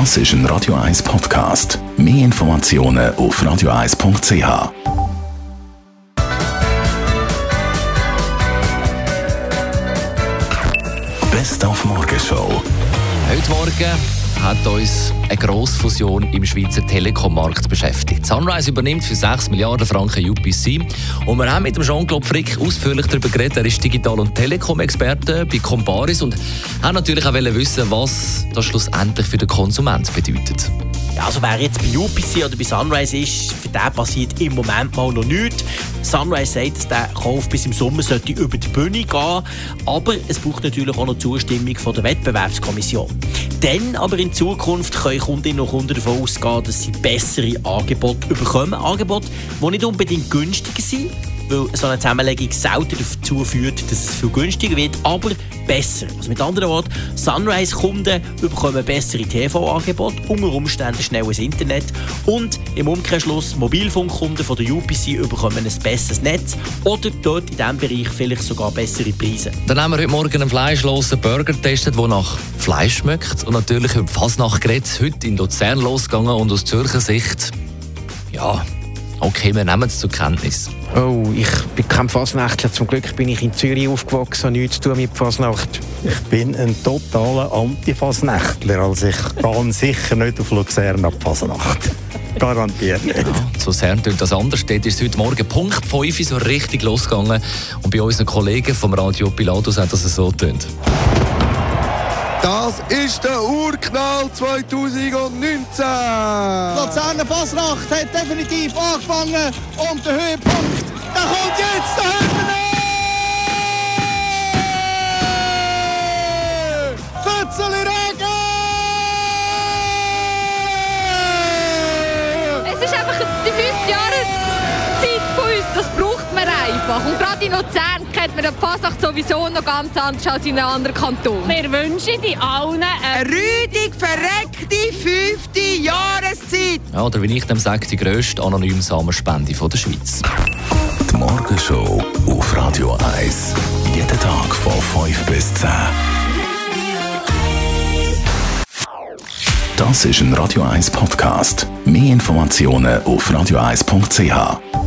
Das ist ein Radio 1 Podcast. Mehr Informationen auf radio1.ch. Best auf Morgenshow. Heute Morgen hat uns eine Grossfusion im Schweizer Telekom-Markt beschäftigt. Sunrise übernimmt für 6 Milliarden Franken UPC. Und wir haben mit Jean-Claude Frick ausführlich darüber geredet. Er ist Digital- und Telekom-Experte bei Comparis und haben natürlich auch wissen, was das schlussendlich für den Konsument bedeutet. Also wer jetzt bei UPC oder bei Sunrise ist, für den passiert im Moment mal noch nichts. Sunrise sagt, dass der Kauf bis im Sommer sollte über die Bühne gehen, aber es braucht natürlich auch noch Zustimmung von der Wettbewerbskommission. Dann aber in Zukunft können Kundinnen und Kunden davon ausgehen, dass sie bessere Angebote bekommen. Angebote, die nicht unbedingt günstiger sind, weil so eine Zusammenlegung selten dazu führt, dass es viel günstiger wird, aber besser. Also mit anderen Worten, Sunrise-Kunden bekommen bessere TV-Angebote, unter Umständen schnelles Internet und im Umkehrschluss Mobilfunkkunden von der UPC bekommen ein besseres Netz oder dort in diesem Bereich vielleicht sogar bessere Preise. Dann haben wir heute Morgen einen fleischlosen Burger getestet, der nach Fleisch schmeckt und natürlich über Fasnacht geredet, heute in Luzern losgegangen und aus Zürcher Sicht, ja, okay, wir nehmen es zur Kenntnis. Oh, ich bin kein Fasnächtler. Zum Glück bin ich in Zürich aufgewachsen und nichts zu tun mit Fasnacht. Ich bin ein totaler Anti-Fasnächtler. Also ich gehe sicher nicht auf Luzern ab Fasnacht. Garantiert nicht. Ja, zu Luzern tönt das anders. Dort ist heute Morgen Punkt 5 so richtig losgegangen. Und bei unseren Kollegen vom Radio Pilatus hat das so tönt. Das ist der Urknall 2019! Luzerner Fasnacht hat definitiv angefangen und der Höhepunkt, der kommt jetzt, da hören wir Fötzeli einfach. Und gerade in Luzern kennt man die Fasnacht sowieso noch ganz anders als in einem anderen Kanton. Wir wünschen dir allen eine rüdig verreckte fünfte Jahreszeit. Ja, oder wie ich dem sage, die grösste anonyme Samenspende von der Schweiz. Die Morgenshow auf Radio 1. Jeden Tag von 5 bis 10. Das ist ein Radio 1 Podcast. Mehr Informationen auf radio1.ch.